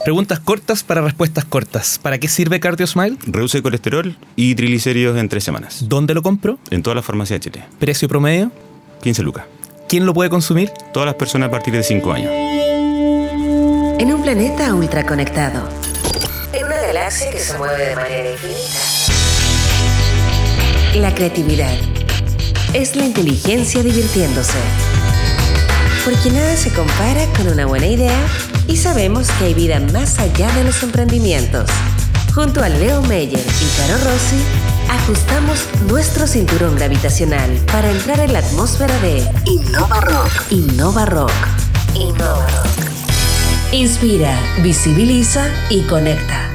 Preguntas cortas para respuestas cortas. ¿Para qué sirve Cardio Smile? Reduce colesterol y triglicéridos en tres semanas. ¿Dónde lo compro? En todas las farmacias de Chile. ¿Precio promedio? 15 lucas. ¿Quién lo puede consumir? Todas las personas a partir de 5 años. En un planeta ultraconectado. En una galaxia que se mueve de manera infinita. La creatividad es la inteligencia divirtiéndose. Porque nada se compara con una buena idea y sabemos que hay vida más allá de los emprendimientos. Junto a Leo Meyer y Caro Rossi, ajustamos nuestro cinturón gravitacional para entrar en la atmósfera de Innova Rock. Innova Rock. Innova Rock. Inspira, visibiliza y conecta.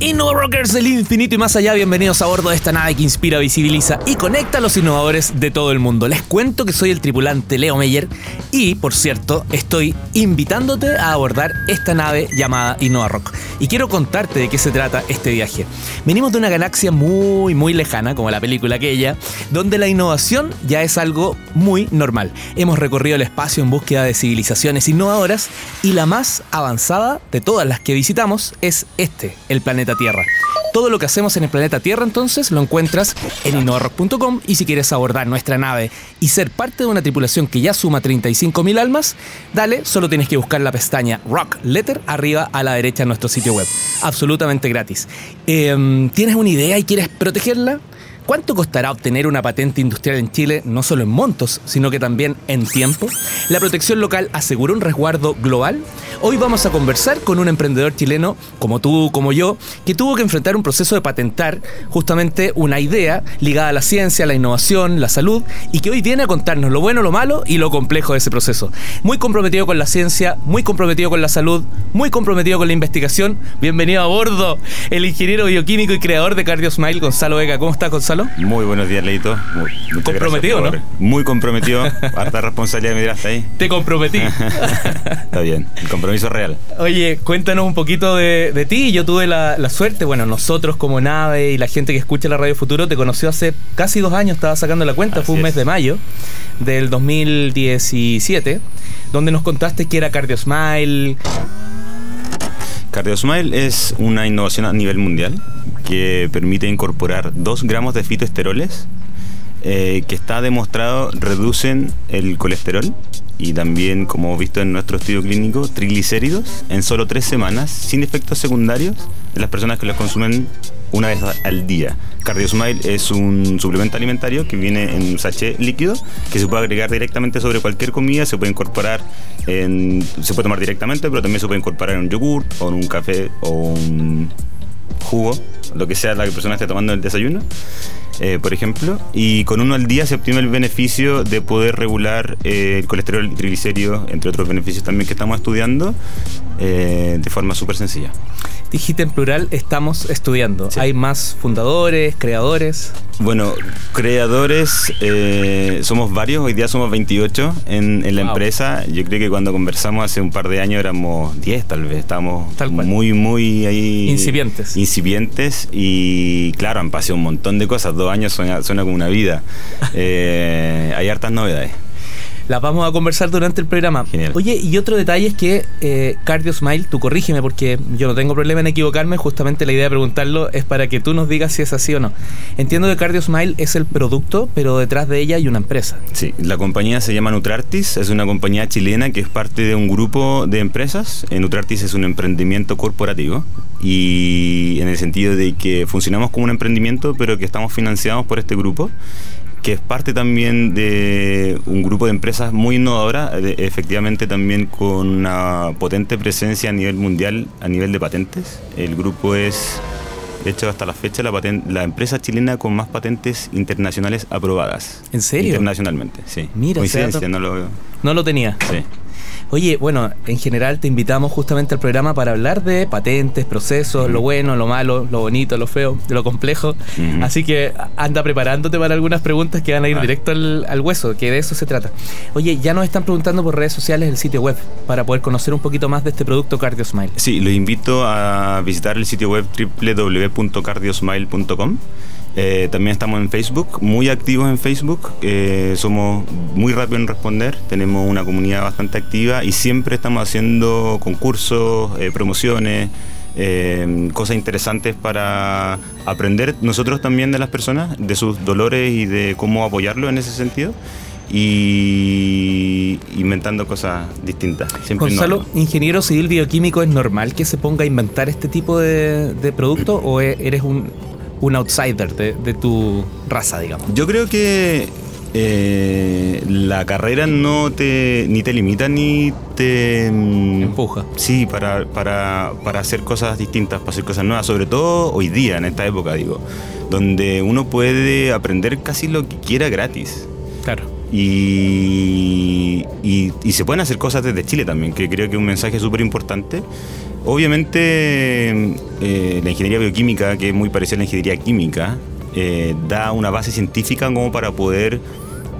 Innova Rockers del infinito y más allá, bienvenidos a bordo de esta nave que inspira, visibiliza y conecta a los innovadores de todo el mundo. Les cuento que soy el tripulante Leo Meyer y, por cierto, estoy invitándote a abordar esta nave llamada Innova Rock. Y quiero contarte de qué se trata este viaje. Venimos de una galaxia muy, muy lejana, como la película aquella, donde la innovación ya es algo muy normal. Hemos recorrido el espacio en búsqueda de civilizaciones innovadoras y la más avanzada de todas las que visitamos es este, el planeta Tierra. Todo lo que hacemos en el planeta Tierra entonces lo encuentras en innovarock.com y si quieres abordar nuestra nave y ser parte de una tripulación que ya suma 35.000 almas, dale, solo tienes que buscar la pestaña Rock Letter arriba a la derecha de nuestro sitio web. Absolutamente gratis. Em, ¿Tienes una idea y quieres protegerla? ¿Cuánto costará obtener una patente industrial en Chile, no solo en montos, sino que también en tiempo? ¿La protección local asegura un resguardo global? Hoy vamos a conversar con un emprendedor chileno, como tú, como yo, que tuvo que enfrentar un proceso de patentar justamente una idea ligada a la ciencia, la innovación, la salud, y que hoy viene a contarnos lo bueno, lo malo y lo complejo de ese proceso. Muy comprometido con la ciencia, muy comprometido con la salud, muy comprometido con la investigación. Bienvenido a bordo, el ingeniero bioquímico y creador de Cardio Smile, Gonzalo Vega. ¿Cómo estás, Gonzalo? Muy buenos días, Leito. Muy, Comprometido, gracias por- Muy comprometido. Harta responsabilidad me dirás ahí. Te comprometí. Está bien. El compromiso real. Oye, cuéntanos un poquito de, de ti. Yo tuve la, la suerte, bueno, nosotros como nave y la gente que escucha la Radio Futuro te conoció hace casi dos años, estaba sacando la cuenta, fue un mes es. de mayo del 2017, donde nos contaste que era Cardio Smile. CardioSmile es una innovación a nivel mundial que permite incorporar 2 gramos de fitoesteroles eh, que está demostrado reducen el colesterol y también, como visto en nuestro estudio clínico, triglicéridos en solo 3 semanas sin efectos secundarios de las personas que los consumen una vez al día. CardioSmile es un suplemento alimentario que viene en un sachet líquido que se puede agregar directamente sobre cualquier comida, se puede incorporar en, se puede tomar directamente, pero también se puede incorporar en un yogurt o en un café o un jugo, lo que sea la persona esté tomando el desayuno, eh, por ejemplo, y con uno al día se obtiene el beneficio de poder regular eh, el colesterol y triglicéridos, entre otros beneficios también que estamos estudiando, eh, de forma súper sencilla. Dijiste en plural, estamos estudiando. Sí. Hay más fundadores, creadores. Bueno, creadores, eh, somos varios, hoy día somos 28 en, en la Wow. empresa. Yo creo que cuando conversamos hace un par de años éramos 10 tal vez, estábamos Tal muy, muy ahí... Incipientes. Incipientes y claro, han pasado un montón de cosas, dos años suena, suena como una vida. Eh, hay hartas novedades. Las vamos a conversar durante el programa. Genial. Oye, y otro detalle es que eh, Cardio Smile, tú corrígeme porque yo no tengo problema en equivocarme, justamente la idea de preguntarlo es para que tú nos digas si es así o no. Entiendo que Cardio Smile es el producto, pero detrás de ella hay una empresa. Sí, la compañía se llama Nutrartis, es una compañía chilena que es parte de un grupo de empresas. Eh, Nutrartis es un emprendimiento corporativo y en el sentido de que funcionamos como un emprendimiento, pero que estamos financiados por este grupo que es parte también de un grupo de empresas muy innovadoras, efectivamente también con una potente presencia a nivel mundial, a nivel de patentes. El grupo es, de hecho, hasta la fecha, la, paten- la empresa chilena con más patentes internacionales aprobadas. ¿En serio? Internacionalmente, sí. Mira, Coincidencia, no lo No lo tenía. Sí. Oye, bueno, en general te invitamos justamente al programa para hablar de patentes, procesos, lo bueno, lo malo, lo bonito, lo feo, lo complejo. Así que anda preparándote para algunas preguntas que van a ir Vale. directo al, al hueso, que de eso se trata. Oye, ya nos están preguntando por redes sociales el sitio web para poder conocer un poquito más de este producto Cardio Smile. Sí, los invito a visitar el sitio web www.cardiosmile.com. Eh, también estamos en Facebook, muy activos en Facebook. Eh, somos muy rápidos en responder. Tenemos una comunidad bastante activa y siempre estamos haciendo concursos, eh, promociones, cosas interesantes para aprender nosotros también de las personas, de sus dolores y de cómo apoyarlo en ese sentido y inventando cosas distintas. Gonzalo, ingeniero civil bioquímico, ¿es normal que se ponga a inventar este tipo de, de producto o e-, eres un, un outsider de, tu raza, digamos? Yo creo que eh, la carrera no te ni te limita ni te mm, empuja. Sí, para, para, para, hacer cosas distintas, para hacer cosas nuevas, sobre todo hoy día, en esta época, digo, donde uno puede aprender casi lo que quiera gratis. Claro. Y, y, y se pueden hacer cosas desde Chile también, que creo que es un mensaje súper importante. Obviamente eh, la ingeniería bioquímica, que es muy parecida a la ingeniería química, eh, da una base científica como para poder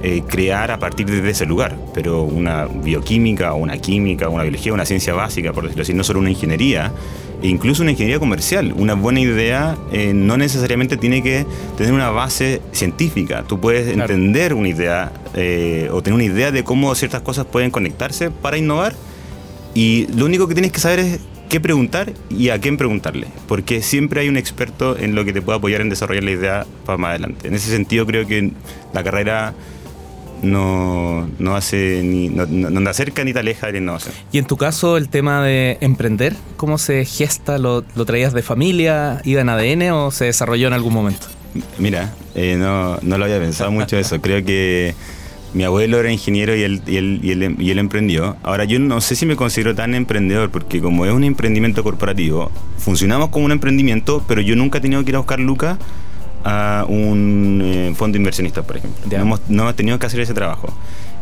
eh, crear a partir de ese lugar. Pero una bioquímica, o una química, una biología, una ciencia básica, por decirlo así, no solo una ingeniería, e incluso una ingeniería comercial. Una buena idea no necesariamente tiene que tener una base científica. Tú puedes entender una idea o tener una idea de cómo ciertas cosas pueden conectarse para innovar. Y lo único que tienes que saber es qué preguntar y a quién preguntarle, porque siempre hay un experto en lo que te puede apoyar en desarrollar la idea para más adelante. En ese sentido creo que la carrera no, no hace ni no, no, acerca ni te aleja de la innovación. Y en tu caso, el tema de emprender, ¿cómo se gesta? ¿Lo, lo traías de familia? ¿Iba en ADN o se desarrolló en algún momento? Mira, eh, no, no lo había pensado mucho eso. Creo que mi abuelo era ingeniero y él, y, él, y, él, y él emprendió. Ahora yo no sé si me considero tan emprendedor porque como es un emprendimiento corporativo, funcionamos como un emprendimiento, pero yo nunca he tenido que ir a buscar lucas a un eh, fondo inversionista, por ejemplo. No hemos, no hemos, tenido que hacer ese trabajo.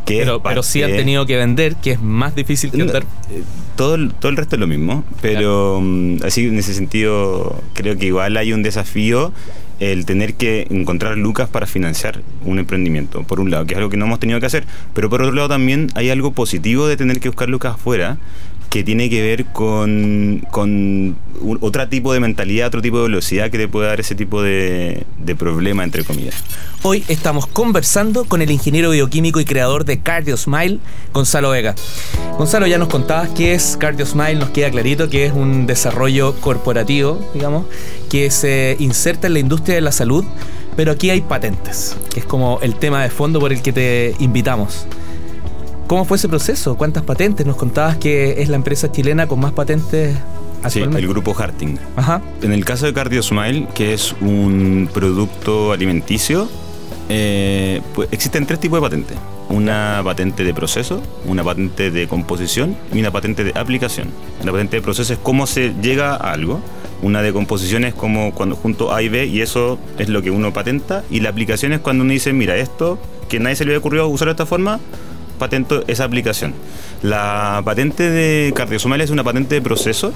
Que pero, pero sí han tenido que vender, que es más difícil que vender. Eh, todo, todo el resto es lo mismo, pero mm, así en ese sentido creo que igual hay un desafío el tener que encontrar lucas para financiar un emprendimiento, por un lado, que es algo que no hemos tenido que hacer, pero por otro lado también hay algo positivo de tener que buscar lucas afuera, que tiene que ver con, con otro tipo de mentalidad, otro tipo de velocidad que te puede dar ese tipo de, de problema, entre comillas. Hoy estamos conversando con el ingeniero bioquímico y creador de Cardio Smile, Gonzalo Vega. Gonzalo, ya nos contabas qué es Cardio Smile, nos queda clarito que es un desarrollo corporativo, digamos, que se inserta en la industria de la salud, pero aquí hay patentes, que es como el tema de fondo por el que te invitamos. ¿Cómo fue ese proceso? ¿Cuántas patentes? Nos contabas que es la empresa chilena con más patentes Sí, el grupo Harting. Ajá. En el caso de Cardio Smile, que es un producto alimenticio, eh, pues existen tres tipos de patentes. Una patente de proceso, una patente de composición y una patente de aplicación. La patente de proceso es cómo se llega a algo. Una de composición es como cuando junto A y B y eso es lo que uno patenta. Y la aplicación es cuando uno dice, mira, esto que nadie se le había ocurrido usar de esta forma, patento esa aplicación. La patente de Cardiosomal es una patente de proceso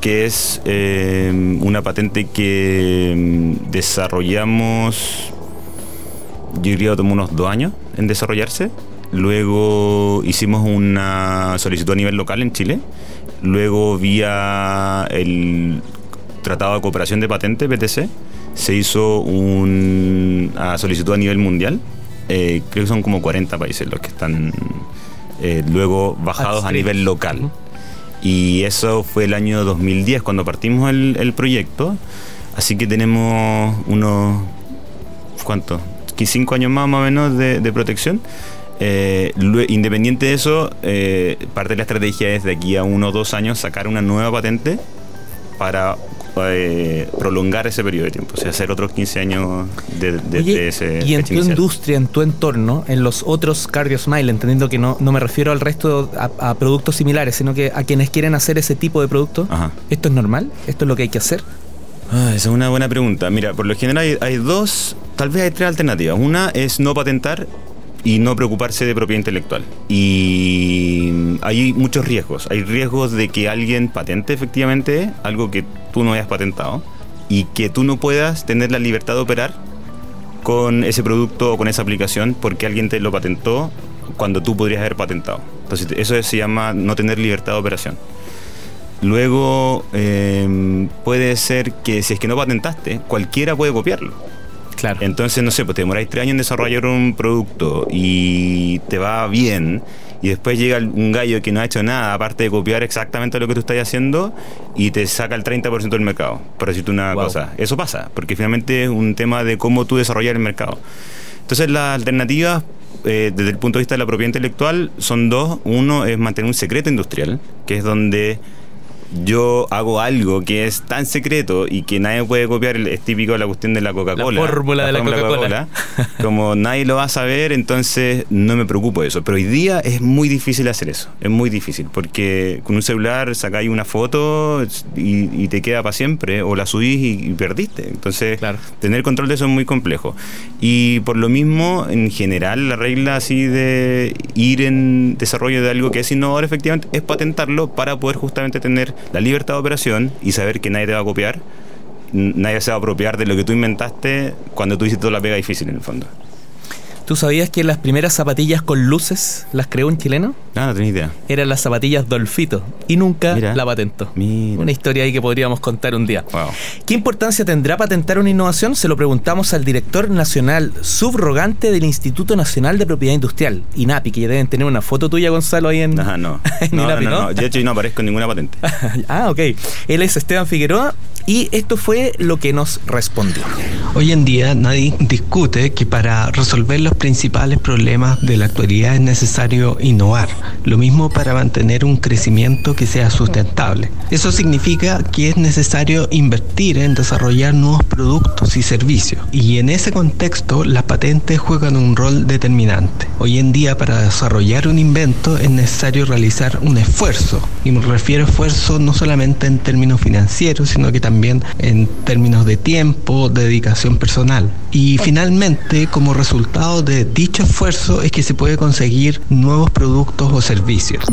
que es eh, una patente que mm, desarrollamos, yo diría tomó unos dos años en desarrollarse. Luego hicimos una solicitud a nivel local en Chile. Luego vía el Tratado de Cooperación de Patente, PTC, se hizo una solicitud a nivel mundial eh, creo que son como 40 países los que están eh, luego bajados a nivel local. Y eso fue el año 2010 cuando partimos el, proyecto. Así que tenemos unos, ¿cuántos? Cinco años más o menos de, protección. Eh, independiente de eso, parte de la estrategia es de aquí a uno o dos años sacar una nueva patente para eh, prolongar ese periodo de tiempo, o sea, hacer otros 15 años de, ese. Y en tu industria, en tu entorno, en los otros Cardio Smile, entendiendo que no, no me refiero al resto a, productos similares, sino que a quienes quieren hacer ese tipo de producto, ¿esto es normal? ¿Esto es lo que hay que hacer? Ah, esa es una buena pregunta. Mira, por lo general hay, hay dos, tal vez hay tres alternativas. Una es no patentar y no preocuparse de propiedad intelectual. Y hay muchos riesgos. Hay riesgos de que alguien patente efectivamente algo que tú no hayas patentado y que tú no puedas tener la libertad de operar con ese producto o con esa aplicación porque alguien te lo patentó cuando tú podrías haber patentado. Entonces eso se llama no tener libertad de operación. Luego eh, puede ser que si es que no patentaste, cualquiera puede copiarlo. Claro. Entonces, no sé, pues te demoráis tres años en desarrollar un producto y te va bien y después llega un gallo que no ha hecho nada, aparte de copiar exactamente lo que tú estás haciendo, y te saca el 30% del mercado, por decirte una Wow. cosa. Eso pasa, porque finalmente es un tema de cómo tú desarrollar el mercado. Entonces las alternativas, eh, desde el punto de vista de la propiedad intelectual, son dos. Uno es mantener un secreto industrial, que es donde yo hago algo que es tan secreto y que nadie puede copiar, es típico de la cuestión de la Coca-Cola. La fórmula de la Coca-Cola. Como nadie lo va a saber, entonces no me preocupo de eso. Pero hoy día es muy difícil hacer eso. Es muy difícil porque con un celular sacáis una foto y, y te queda para siempre o la subís y, y perdiste. Entonces, Claro. tener control de eso es muy complejo. Y por lo mismo, en general, la regla así de ir en desarrollo de algo que es innovador, efectivamente, es patentarlo para poder justamente tener la libertad de operación y saber que nadie te va a copiar. Nadie se va a apropiar de lo que tú inventaste cuando tú hiciste toda la pega difícil en el fondo. ¿Tú sabías que las primeras zapatillas con luces las creó un chileno? Ah, no tenía idea. Eran las zapatillas Dolfito y nunca Mira. la patentó. Mira. Una historia ahí que podríamos contar un día. Wow. ¿Qué importancia tendrá patentar una innovación? Se lo preguntamos al director nacional subrogante del Instituto Nacional de Propiedad Industrial, INAPI, que ya deben tener una foto tuya, Gonzalo, ahí en... Ajá, no. en No, no, INAPI, no, ¿no? no. De hecho, yo no aparezco en ninguna patente. ah, ok. Él es Esteban Figueroa y esto fue lo que nos respondió. Hoy en día nadie discute que para resolver los principales problemas de la actualidad es necesario innovar. Lo mismo para mantener un crecimiento que sea sustentable. Eso significa que es necesario invertir en desarrollar nuevos productos y servicios. Y en ese contexto las patentes juegan un rol determinante. Hoy en día para desarrollar un invento es necesario realizar un esfuerzo. Y me refiero a esfuerzo no solamente en términos financieros, sino que también en términos de tiempo, de dedicación personal. Y finalmente, como resultado de dicho esfuerzo es que se puede conseguir nuevos productos o servicios.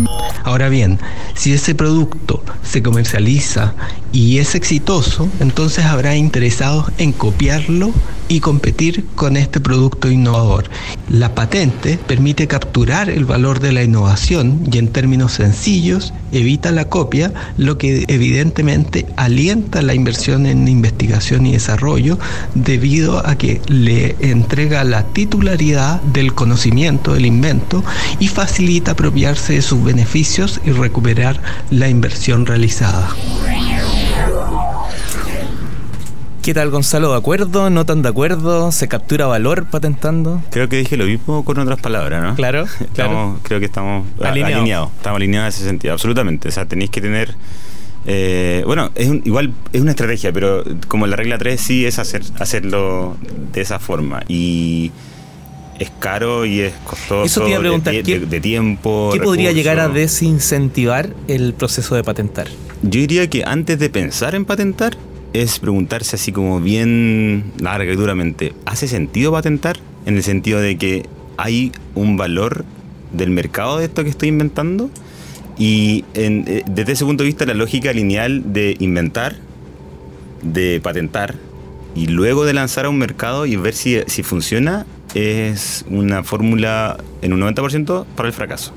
Ahora bien, si ese producto se comercializa y es exitoso, entonces habrá interesados en copiarlo y competir con este producto innovador. La patente permite capturar el valor de la innovación y en términos sencillos evita la copia, lo que evidentemente alienta la inversión en investigación y desarrollo debido a que le entrega la titularidad del conocimiento del invento y facilita apropiarse de sus beneficios y recuperar la inversión realizada. ¿Qué tal, Gonzalo? ¿De acuerdo? ¿No tan de acuerdo? ¿Se captura valor patentando? Creo que dije lo mismo con otras palabras, ¿no? Claro, Estamos- claro. Creo que estamos Alineados. alineados. Estamos alineados en ese sentido, absolutamente. O sea, tenéis que tener. Eh, bueno, es un- igual es una estrategia, pero como la regla 3 sí es hacer, hacerlo de esa forma. Y es caro y es costoso. Eso te iba a de- preguntar, de, ¿qué- de- de tiempo. ¿Qué podría llegar a desincentivar el proceso de patentar? Yo diría que antes de pensar en patentar, es preguntarse así como bien larga y duramente, ¿hace sentido patentar? En el sentido de que hay un valor del mercado de esto que estoy inventando. Y en- eh, desde ese punto de vista, la lógica lineal de inventar, de patentar y luego de lanzar a un mercado y ver si, si funciona es una fórmula en un 90% para el fracaso.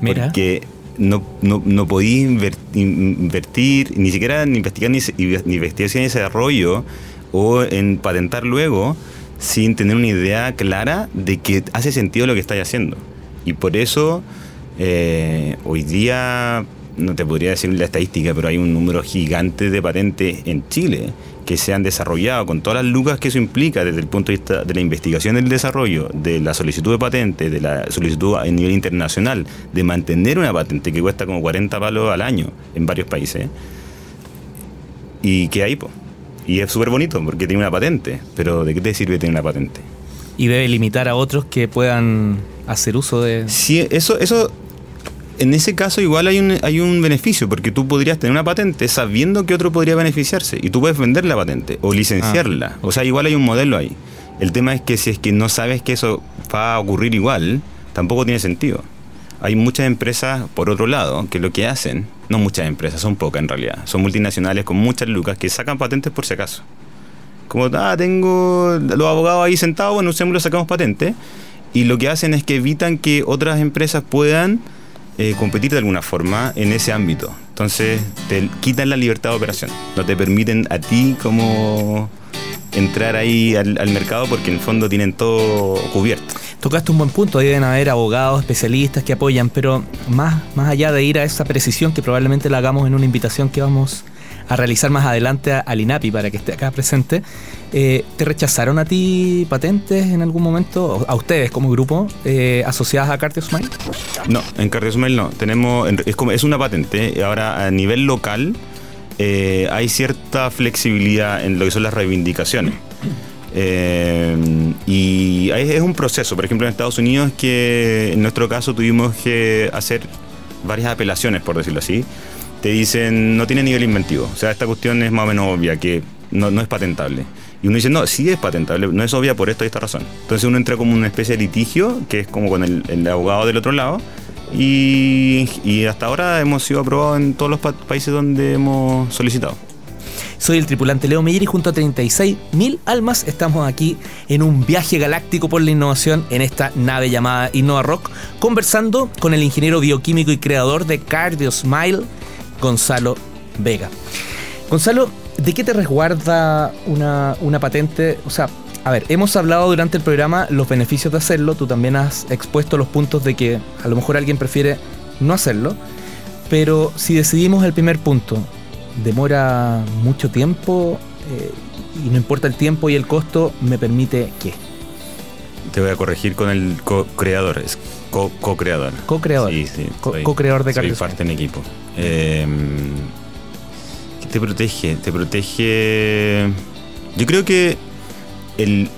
Mira. Porque no, no, no podía inver- in- invertir, ni siquiera en investigar ni, ni investigación y desarrollo o en patentar luego sin tener una idea clara de que hace sentido lo que estáis haciendo. Y por eso eh, hoy día, no te podría decir la estadística, pero hay un número gigante de patentes en Chile que se han desarrollado con todas las lucas que eso implica desde el punto de vista de la investigación del desarrollo, de la solicitud de patente, de la solicitud a nivel internacional, de mantener una patente que cuesta como 40 palos al año en varios países. Y que ahí, po. Y es súper bonito porque tiene una patente, pero ¿de qué te sirve tener una patente? Y debe limitar a otros que puedan hacer uso de... Sí, eso, eso, en ese caso igual hay un, hay un beneficio, porque tú podrías tener una patente sabiendo que otro podría beneficiarse, y tú puedes vender la patente o licenciarla. O sea, igual hay un modelo ahí. El tema es que si es que no sabes que eso va a ocurrir igual, tampoco tiene sentido. Hay muchas empresas, por otro lado, que lo que hacen, no muchas empresas, son pocas en realidad, son multinacionales con muchas lucas que sacan patentes por si acaso. Como, ah, tengo los abogados ahí sentados, bueno, usémoslo, sacamos patente. Y lo que hacen es que evitan que otras empresas puedan eh, competir de alguna forma en ese ámbito. Entonces, te quitan la libertad de operación. No te permiten a ti como entrar ahí al, mercado porque en el fondo tienen todo cubierto. Tocaste un buen punto, deben haber abogados, especialistas que apoyan, pero más, más allá de ir a esa precisión que probablemente la hagamos en una invitación que vamos a realizar más adelante al INAPI para que esté acá presente, eh, ¿te rechazaron a ti patentes en algún momento, a ustedes como grupo, eh, asociadas a CardioSmile? No, en CardioSmile no. Tenemos, es, como, es una patente. Ahora, a nivel local, eh, hay cierta flexibilidad en lo que son las reivindicaciones. Eh, y es un proceso, por ejemplo en Estados Unidos que en nuestro caso tuvimos que hacer varias apelaciones, por decirlo así. Te dicen, no tiene nivel inventivo. O sea, esta cuestión es más o menos obvia, que no, no es patentable. Y uno dice, no, sí es patentable, no es obvia por esto y esta razón. Entonces uno entra como una especie de litigio, que es como con el, abogado del otro lado, y, hasta ahora hemos sido aprobados en todos los pa países donde hemos solicitado. Soy el tripulante Leo Meyer y junto a 36.000 almas estamos aquí en un viaje galáctico por la innovación en esta nave llamada Innova Rock, conversando con el ingeniero bioquímico y creador de Cardio Smile, Gonzalo Vega. Gonzalo, ¿de qué te resguarda una, una patente? O sea, a ver, hemos hablado durante el programa los beneficios de hacerlo, tú también has expuesto los puntos de que a lo mejor alguien prefiere no hacerlo, pero si decidimos el primer punto, demora mucho tiempo eh, y no importa el tiempo y el costo, me permite que. Te voy a corregir con el co-creador, es co-creador. Co co-creador. Sí, sí. Co-creador de Soy parte en equipo. ¿Qué te protege? Te protege. Yo creo que el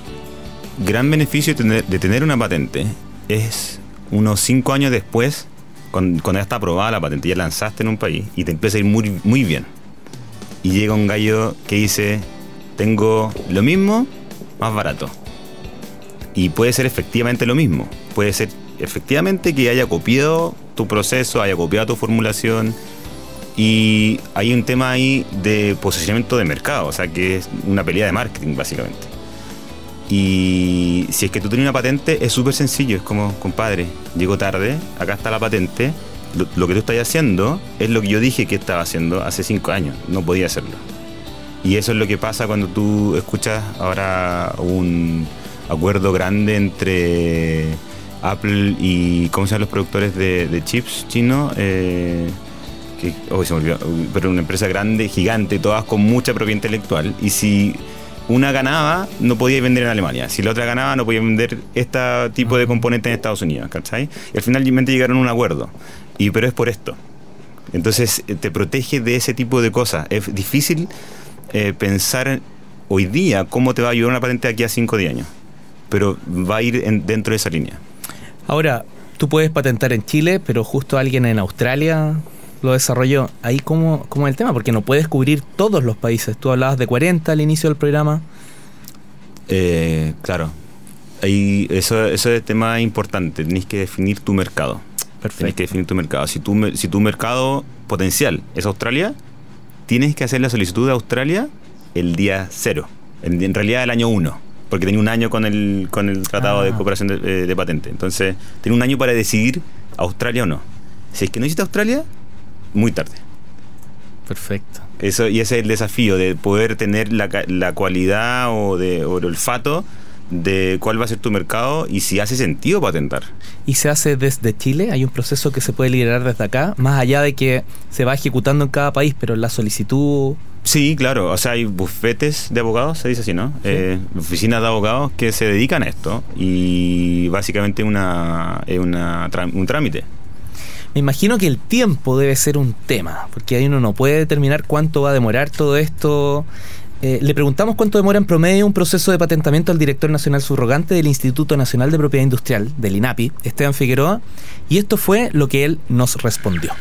gran beneficio de tener, una patente es unos 5 años después, cuando, cuando, ya está aprobada la patente, ya lanzaste en un país y te empieza a ir muy, muy bien. Y llega un gallo que dice, tengo lo mismo, más barato. Y puede ser efectivamente lo mismo. Puede ser efectivamente que haya copiado tu proceso, haya copiado tu formulación. Y hay un tema ahí de posicionamiento de mercado, o sea que es una pelea de marketing básicamente. Y si es que tú tienes una patente, es súper sencillo. Es como, compadre, llego tarde, acá está la patente. Lo, lo, que tú estás haciendo es lo que yo dije que estaba haciendo hace cinco años. No podía hacerlo. Y eso es lo que pasa cuando tú escuchas ahora un acuerdo grande entre Apple y, ¿cómo se los productores de, chips chinos? Eh, que, oh, se me olvidó, pero una empresa grande, gigante, todas con mucha propiedad intelectual. Y si una ganaba, no podía vender en Alemania. Si la otra ganaba, no podía vender este tipo de componentes en Estados Unidos, ¿cachai? Y al finalmente llegaron a un acuerdo. Y, pero es por esto. Entonces te protege de ese tipo de cosas. Es difícil eh, pensar hoy día cómo te va a ayudar una patente de aquí a 5 o 10 años. Pero va a ir en, dentro de esa línea. Ahora, tú puedes patentar en Chile, pero justo alguien en Australia lo desarrolló. Ahí cómo, cómo es el tema, porque no puedes cubrir todos los países. Tú hablabas de 40 al inicio del programa. Eh, claro. Ahí, eso, eso es tema importante. Tienes que definir tu mercado. Perfecto. Tienes que definir tu mercado. Si tu, si tu mercado potencial es Australia, tienes que hacer la solicitud de Australia el día cero. En, en realidad el año uno. Porque tenía un año con el, con el Tratado ah. de Cooperación de, de, de Patente. Entonces, tiene un año para decidir Australia o no. Si es que no hiciste Australia, muy tarde. Perfecto. Eso, y ese es el desafío de poder tener la, la cualidad o, de, o el olfato de cuál va a ser tu mercado y si hace sentido patentar. ¿Y se hace desde Chile? ¿Hay un proceso que se puede liderar desde acá? Más allá de que se va ejecutando en cada país, pero la solicitud... Sí, claro. O sea, hay bufetes de abogados, se dice así, ¿no? Sí. Eh, oficinas de abogados que se dedican a esto y básicamente una, una, un trámite. Me imagino que el tiempo debe ser un tema, porque ahí uno no puede determinar cuánto va a demorar todo esto. Eh, le preguntamos cuánto demora en promedio un proceso de patentamiento al director nacional subrogante del Instituto Nacional de Propiedad Industrial, del INAPI, Esteban Figueroa, y esto fue lo que él nos respondió.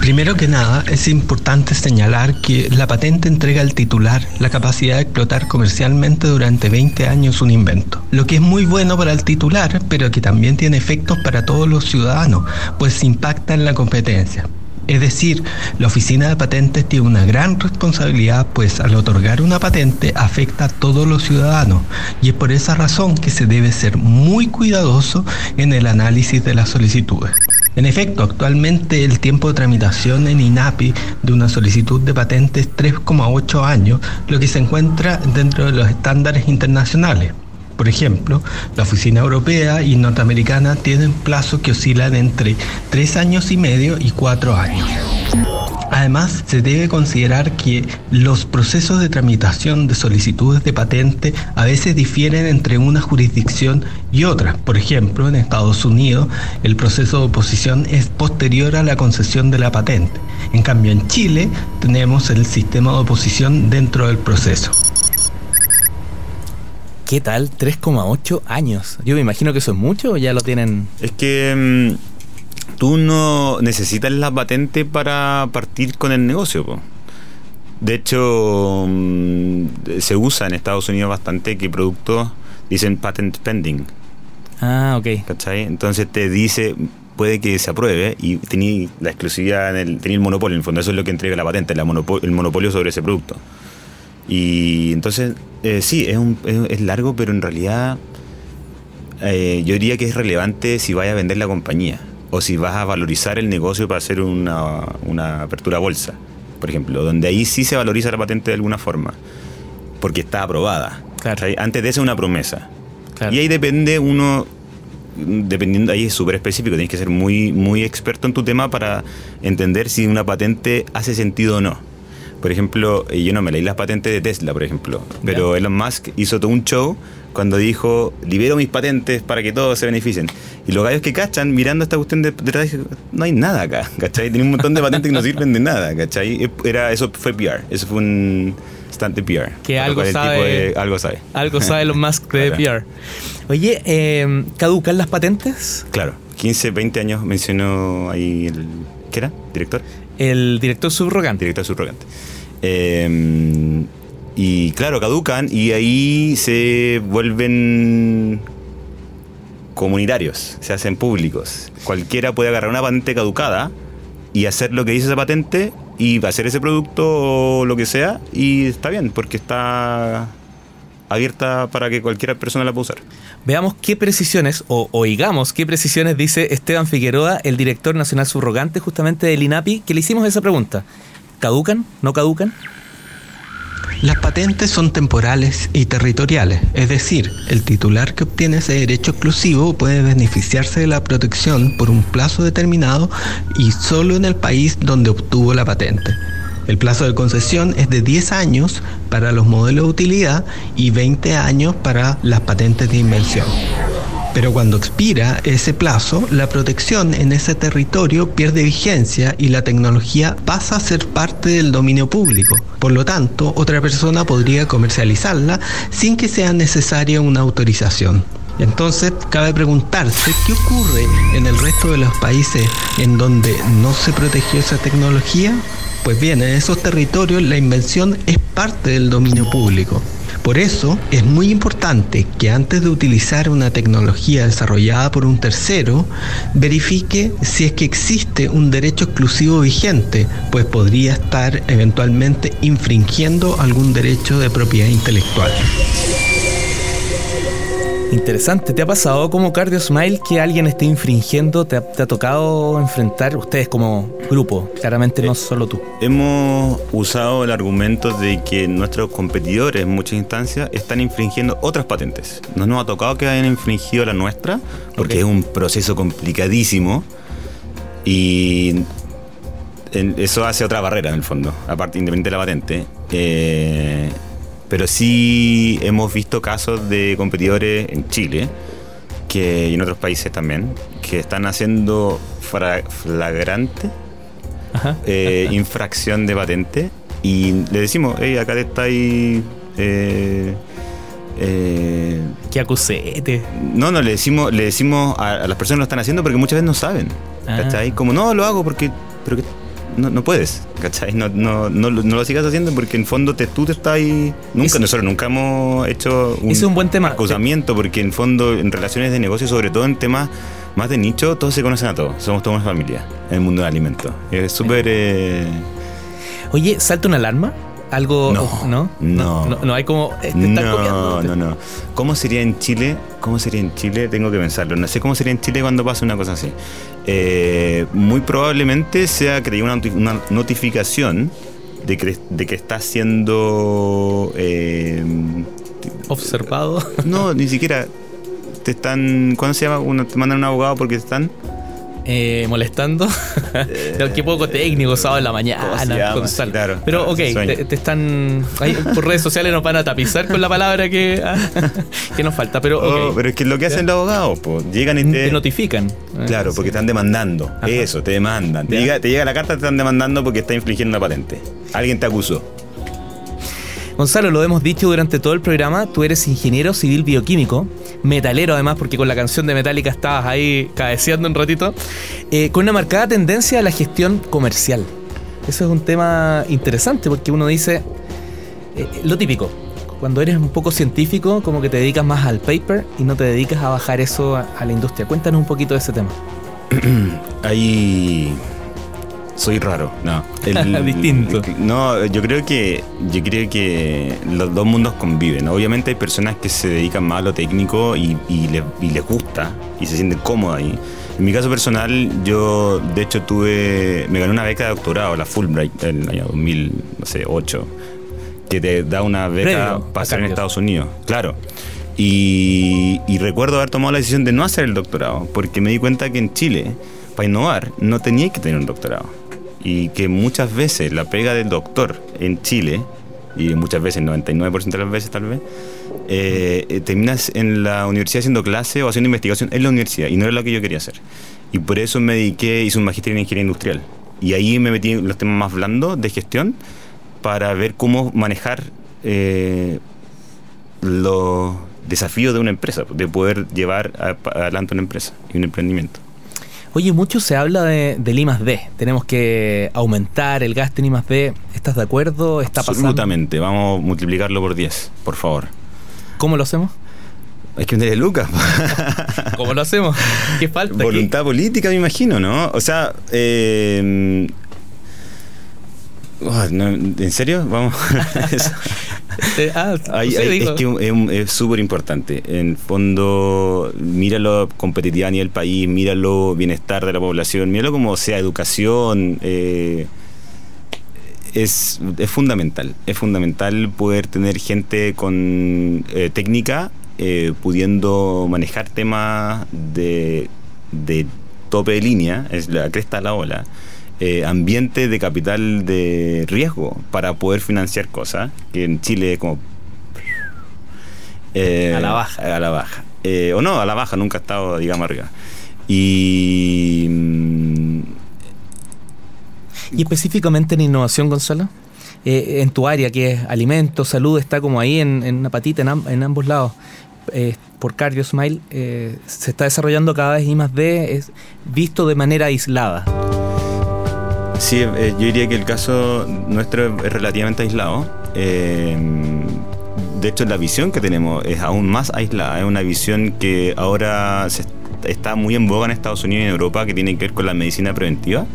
Primero que nada, es importante señalar que la patente entrega al titular la capacidad de explotar comercialmente durante 20 años un invento, lo que es muy bueno para el titular, pero que también tiene efectos para todos los ciudadanos, pues impacta en la competencia. Es decir, la oficina de patentes tiene una gran responsabilidad, pues al otorgar una patente afecta a todos los ciudadanos y es por esa razón que se debe ser muy cuidadoso en el análisis de las solicitudes. En efecto, actualmente el tiempo de tramitación en INAPI de una solicitud de patente es 3,8 años, lo que se encuentra dentro de los estándares internacionales. Por ejemplo, la Oficina Europea y Norteamericana tienen plazos que oscilan entre 3 años y medio y 4 años. Además, se debe considerar que los procesos de tramitación de solicitudes de patente a veces difieren entre una jurisdicción y otra. Por ejemplo, en Estados Unidos, el proceso de oposición es posterior a la concesión de la patente. En cambio, en Chile tenemos el sistema de oposición dentro del proceso. ¿Qué tal? 3,8 años. Yo me imagino que eso es mucho o ya lo tienen. Es que mm, tú no necesitas la patente para partir con el negocio. po. De hecho, mm, se usa en Estados Unidos bastante que productos dicen patent pending. Ah, ok. ¿Cachai? Entonces te dice, puede que se apruebe y tení la exclusividad, en el, tení el monopolio, en el fondo eso es lo que entrega la patente, la monopo- el monopolio sobre ese producto. Y entonces, eh, sí, es, un- es- es largo, pero en realidad eh, yo diría que es relevante si vas a vender la compañía o si vas a valorizar el negocio para hacer una, una apertura a bolsa, por ejemplo, donde ahí sí se valoriza la patente de alguna forma, porque está aprobada. Claro. ¿cachai? Antes de eso es una promesa. Claro. Y ahí depende uno, dependiendo, ahí es súper específico, tienes que ser muy, muy experto en tu tema para entender si una patente hace sentido o no. Por ejemplo, yo no me leí las patentes de Tesla, por ejemplo, pero Elon Musk hizo todo un show cuando dijo, libero mis patentes para que todos se beneficien. Y los gallos que cachan, mirando esta cuestión de detrás, no hay nada acá, ¿cachai? Tiene un montón de patentes que no sirven de nada, ¿cachai? Era, eso fue PR, eso fue un stand de PR. Que algo sabe- de- algo sabe. Algo sabe Elon Musk de Claro. PR. Oye, eh, ¿caducan las patentes? Claro, 15, 20 años mencionó ahí el... ¿Qué era? ¿Director? El director subrogante. Director subrogante. Eh, y claro, caducan y ahí se vuelven comunitarios, se hacen públicos. Cualquiera puede agarrar una patente caducada y hacer lo que dice esa patente y hacer ese producto o lo que sea y está bien porque está abierta para que cualquier persona la pueda usar. Veamos qué precisiones, o oigamos qué precisiones dice Esteban Figueroa, el director nacional subrogante justamente del INAPI, que le hicimos esa pregunta. ¿Caducan? ¿No caducan? Las patentes son temporales y territoriales, es decir, el titular que obtiene ese derecho exclusivo puede beneficiarse de la protección por un plazo determinado y solo en el país donde obtuvo la patente. El plazo de concesión es de 10 años para los modelos de utilidad y 20 años para las patentes de invención. Pero cuando expira ese plazo, la protección en ese territorio pierde vigencia y la tecnología pasa a ser parte del dominio público. Por lo tanto, otra persona podría comercializarla sin que sea necesaria una autorización. Entonces, cabe preguntarse qué ocurre en el resto de los países en donde no se protegió esa tecnología. Pues bien, en esos territorios la invención es parte del dominio público. Por eso es muy importante que antes de utilizar una tecnología desarrollada por un tercero, verifique si es que existe un derecho exclusivo vigente, pues podría estar eventualmente infringiendo algún derecho de propiedad intelectual. Interesante. ¿Te ha pasado como Cardio Smile que alguien esté infringiendo? ¿Te ha, te ha tocado enfrentar ustedes como grupo? Claramente no solo tú. Hemos usado el argumento de que nuestros competidores en muchas instancias están infringiendo otras patentes. No nos ha tocado que hayan infringido la nuestra, porque es un proceso complicadísimo y eso hace otra barrera en el fondo, aparte independiente de la patente. Eh, pero sí hemos visto casos de competidores en Chile que, y en otros países también que están haciendo flagrante Ajá. eh, infracción de patente y le decimos, hey, acá te estáis... Eh, eh, Qué acusete. no, no, le decimos, le decimos a, a las personas que lo están haciendo porque muchas veces no saben. Ah. ¿Cachai? Como, no, lo hago porque... Pero que no, no puedes, ¿cachai? No, no, no, lo- no lo sigas haciendo porque en fondo te, tú te estás ahí... Nunca, nosotros nunca hemos hecho un es un buen tema. acusamiento porque en fondo en relaciones de negocio, sobre todo en temas más de nicho, todos se conocen a todos. Somos toda una familia en el mundo del alimento. Es súper... eh, Oye, ¿salta una alarma? ¿Algo? No, ¿No? no. No, no hay como. eh, te están copiando. No, no, no. ¿Cómo sería en Chile? ¿Cómo sería en Chile? Tengo que pensarlo. No sé cómo sería en Chile cuando pasa una cosa así. Eh, muy probablemente sea que una, una notificación de que, de que está siendo... eh, Observado. no, ni siquiera... Te están... ¿Cuándo se llama? Uno, te mandan un abogado porque te están... eh, molestando. No, Qué poco técnico, sábado en la ¿Cómo se mañana, llama? Gonzalo. Claro, Pero claro, ok, te, te están. ahí por redes sociales nos van a tapizar con la palabra que, ah, que nos falta. Pero, Oh, pero es que lo que hacen los abogados, pues, llegan y te... te notifican. Claro, Eh, porque sí. están demandando. Ajá. Eso, te demandan. Te llega, te llega la carta, te están demandando porque está infringiendo una patente. Alguien te acusó. Gonzalo, lo hemos dicho durante todo el programa, tú eres ingeniero civil bioquímico, metalero además, porque con la canción de Metallica estabas ahí cabeceando un ratito, eh, con una marcada tendencia a la gestión comercial. Eso es un tema interesante porque uno dice, eh, lo típico, cuando eres un poco científico, como que te dedicas más al paper y no te dedicas a bajar eso a, a la industria. Cuéntanos un poquito de ese tema. Ahí. Soy raro, no. Distinto. No, yo creo que. Yo creo que los dos mundos conviven. Obviamente hay personas que se dedican más a lo técnico y, y les, y les gusta y se sienten cómodas ahí. En mi caso personal, yo de hecho tuve. Me gané una beca de doctorado, la Fulbright, en el año 2008, que te da una beca para estar en. Estados Unidos. Claro. Y, y recuerdo haber tomado la decisión de no hacer el doctorado, porque me di cuenta que en Chile, para innovar, no tenía que tener un doctorado. Y que muchas veces la pega del doctor en Chile, y muchas veces, 99% de las veces tal vez, eh, eh, terminas en la universidad haciendo clase o haciendo investigación en la universidad, y no era lo que yo quería hacer. Y por eso me dediqué, hice un magisterio en ingeniería industrial. Y ahí me metí en los temas más blandos de gestión para ver cómo manejar eh, los desafíos de una empresa, de poder llevar adelante una empresa y un emprendimiento. Oye, mucho se habla de, del I D. Tenemos que aumentar el gasto en I D. ¿Estás de acuerdo? ¿Está pasando? Absolutamente, vamos a multiplicarlo por 10, por favor. ¿Cómo lo hacemos? Hay que venderle lucas. ¿Cómo lo hacemos? ¿Qué falta? ¿Qué- Voluntad política, me imagino, ¿no? O sea, eh, oh, no, ¿en serio? Vamos. Eso. Eh, ah, Hay- sí, hay- digo. es que es súper importante. En fondo, míralo competitividad a nivel país, míralo bienestar de la población, míralo como sea educación. eh, es, es fundamental. Es fundamental poder tener gente con eh, técnica eh, pudiendo manejar temas de, de tope de línea, es la cresta de la ola. Eh, ambiente de capital de riesgo para poder financiar cosas que en Chile es como eh, A la baja. a la baja Eh, o no a la baja nunca ha estado digamos arriba y mm, Y específicamente en innovación, Gonzalo, en tu área que es alimentos, salud, está como ahí en, en una patita en, am- en ambos lados. Por Cardio Smile se está desarrollando cada vez I más D, es visto de manera aislada. Sí, eh, yo diría que el caso nuestro es relativamente aislado. Eh, de hecho, la visión que tenemos es aún más aislada. Es una visión que ahora se est- está muy en boga en Estados Unidos y en Europa, que tiene que ver con la medicina preventiva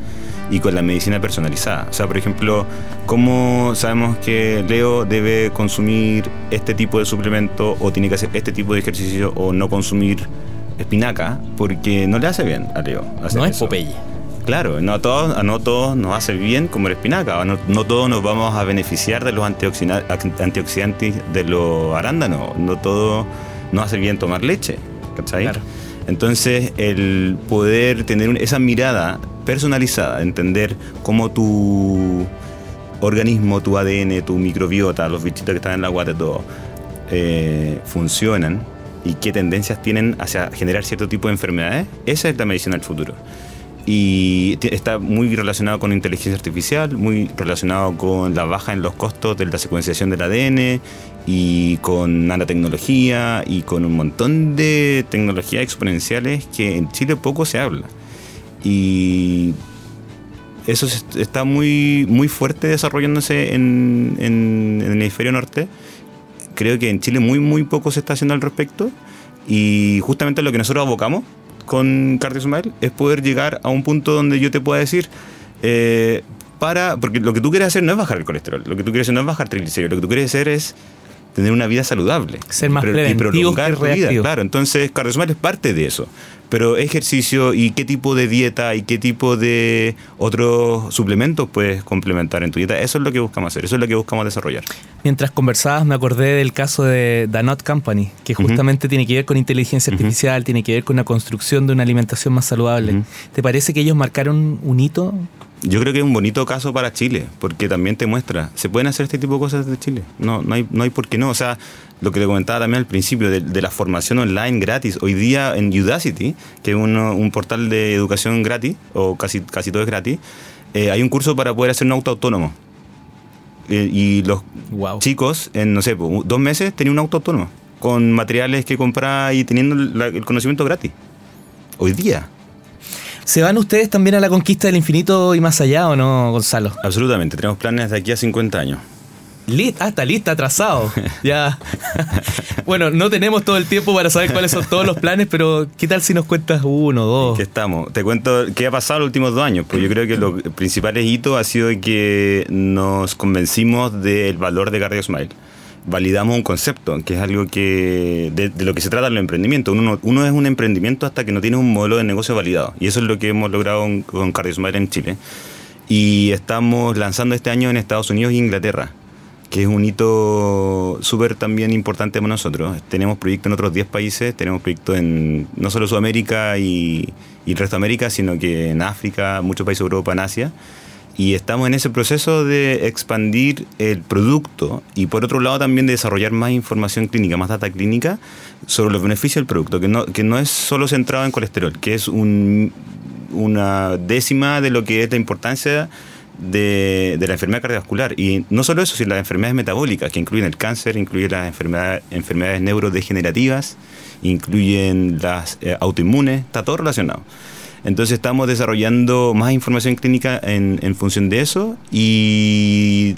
y con la medicina personalizada. O sea, por ejemplo, ¿cómo sabemos que Leo debe consumir este tipo de suplemento o tiene que hacer este tipo de ejercicio o no consumir espinaca? Porque no le hace bien a Leo. hacer No es eso. Popeye. Claro, no a todos, no todos nos hace bien comer espinaca, no, no todos nos vamos a beneficiar de los antioxidantes de los arándanos, no todo nos hace bien tomar leche, ¿cachai? Claro. Entonces, el poder tener esa mirada personalizada, entender cómo tu organismo, tu ADN, tu microbiota, los bichitos que están en la guata, todo, eh, funcionan y qué tendencias tienen hacia generar cierto tipo de enfermedades, esa es la medicina del futuro. Y está muy relacionado con inteligencia artificial, muy relacionado con la baja en los costos de la secuenciación del ADN y con nanotecnología y con un montón de tecnologías exponenciales que en Chile poco se habla. Y eso está muy, muy fuerte desarrollándose en el hemisferio norte. Creo que en Chile muy, muy poco se está haciendo al respecto. Y justamente lo que nosotros abocamos, con Cardio Smile es poder llegar a un punto donde yo te pueda decir, eh, para, porque lo que tú quieres hacer no es bajar el colesterol, lo que tú quieres hacer no es bajar triglicéridos, lo que tú quieres hacer es tener una vida saludable. Ser más Pero- preventivos prolongar que tu vida. Claro, entonces Cardiosmile es parte de eso. Pero ejercicio y qué tipo de dieta y qué tipo de otros suplementos puedes complementar en tu dieta, eso es lo que buscamos hacer, eso es lo que buscamos desarrollar. Mientras conversabas me acordé del caso de Danot Company, que justamente tiene que ver con inteligencia artificial, tiene que ver con la construcción de una alimentación más saludable. ¿Te parece que ellos marcaron un hito? Yo creo que es un bonito caso para Chile, porque también te muestra, se pueden hacer este tipo de cosas desde Chile. No, no, hay, no hay por qué no. O sea, lo que te comentaba también al principio, de, de la formación online gratis. Hoy día en Udacity, que es uno- un portal de educación gratis, o casi, casi todo es gratis, eh, hay un curso para poder hacer un auto autónomo. Eh, y los Wow. chicos, en no sé, dos meses tenían un auto autónomo, con materiales que comprar y teniendo la- el conocimiento gratis. Hoy día. ¿Se van ustedes también a la conquista del infinito y más allá o no, Gonzalo? Absolutamente, tenemos planes de aquí a 50 años. Lit, ah, está lista, atrasado. ya. bueno, no tenemos todo el tiempo para saber cuáles son todos los planes, pero ¿qué tal si nos cuentas uno, dos? ¿Qué estamos? Te cuento qué ha pasado los últimos dos años. Pues yo creo que los principales hitos ha sido que nos convencimos del valor de Cardio Smile. Validamos un concepto, que es algo que de, de lo que se trata el emprendimiento. Uno, no- uno es un emprendimiento hasta que no tiene un modelo de negocio validado. Y eso es lo que hemos logrado con, con Cardio Smile en Chile. Y estamos lanzando este año en Estados Unidos e Inglaterra que es un hito súper también importante para nosotros. Tenemos proyectos en otros 10 países, tenemos proyectos en no solo Sudamérica y, y el resto de América, sino que en África, muchos países de Europa, en Asia. Y estamos en ese proceso de expandir el producto y por otro lado también de desarrollar más información clínica, más data clínica sobre los beneficios del producto, que no, que no es solo centrado en colesterol, que es un- una décima de lo que es la importancia de, la enfermedad cardiovascular. Y no solo eso, sino las enfermedades metabólicas, que incluyen el cáncer, incluyen las enfermedades, enfermedades neurodegenerativas, incluyen las eh, autoinmunes, está todo relacionado. Entonces estamos desarrollando más información clínica en, función de eso y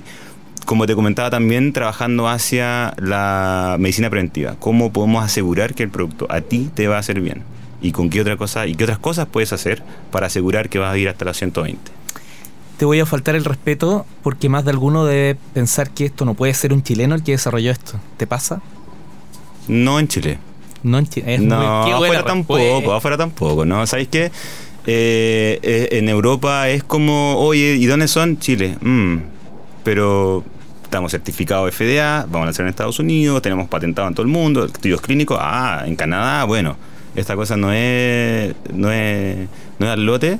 como te comentaba también trabajando hacia la medicina preventiva. ¿Cómo podemos asegurar que el producto a ti te va a hacer bien? ¿Y con qué otra cosa y qué otras cosas puedes hacer para asegurar que vas a ir hasta los 120? Te voy a faltar el respeto porque más de alguno debe pensar que esto no puede ser un chileno el que desarrolló esto. ¿Te pasa? No en Chile. No en Chile. no, afuera tampoco, afuera tampoco, ¿no? ¿Sabéis qué? Eh, eh, en Europa es como, oye, ¿y dónde son? Chile. Mm, pero estamos certificados FDA, vamos a hacer en Estados Unidos, tenemos patentado en todo el mundo, estudios clínicos, ah, en Canadá, bueno, esta cosa no es, no es, no es al lote.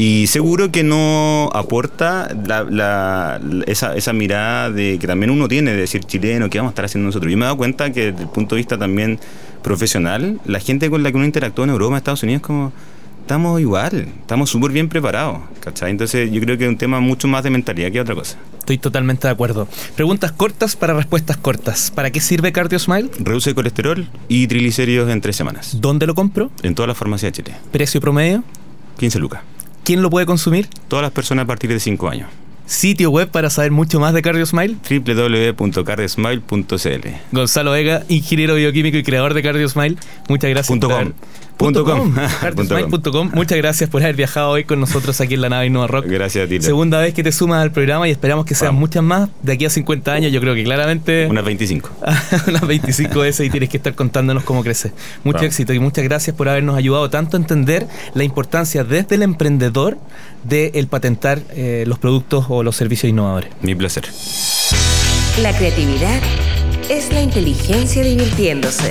Y seguro que no aporta la, la- esa, esa mirada de que también uno tiene de decir chileno, ¿qué vamos a estar haciendo nosotros? Yo me he dado cuenta que desde el punto de vista también profesional, la gente con la que uno interactúa en Europa, en Estados Unidos, como estamos igual, estamos súper bien preparados, ¿cachai? Entonces yo creo que es un tema mucho más de mentalidad que otra cosa. Estoy totalmente de acuerdo. Preguntas cortas para respuestas cortas. ¿Para qué sirve Cardio Smile? Reduce colesterol y triglicéridos en tres semanas. ¿Dónde lo compro? En todas las farmacias de Chile. ¿Precio promedio? 15 lucas. ¿Quién lo puede consumir? Todas las personas a partir de 5 años. Sitio web para saber mucho más de Cardio Smile. www.cardiosmile.cl Gonzalo Vega, ingeniero bioquímico y creador de Cardio Smile. Muchas gracias Punto por com. haber- Punto Punto com. Muchas gracias por haber viajado hoy con nosotros aquí en la nave Innova Rock. Gracias a ti. Segunda vez que te sumas al programa y esperamos que sean Vamos. muchas más. De aquí a 50 años, yo creo que claramente Unas 25. unas 25 veces y tienes que estar contándonos cómo crece. Mucho Vamos. éxito y muchas gracias por habernos ayudado tanto a entender la importancia desde el emprendedor de el patentar eh, los productos o los servicios innovadores. Mi placer. La creatividad es la inteligencia divirtiéndose.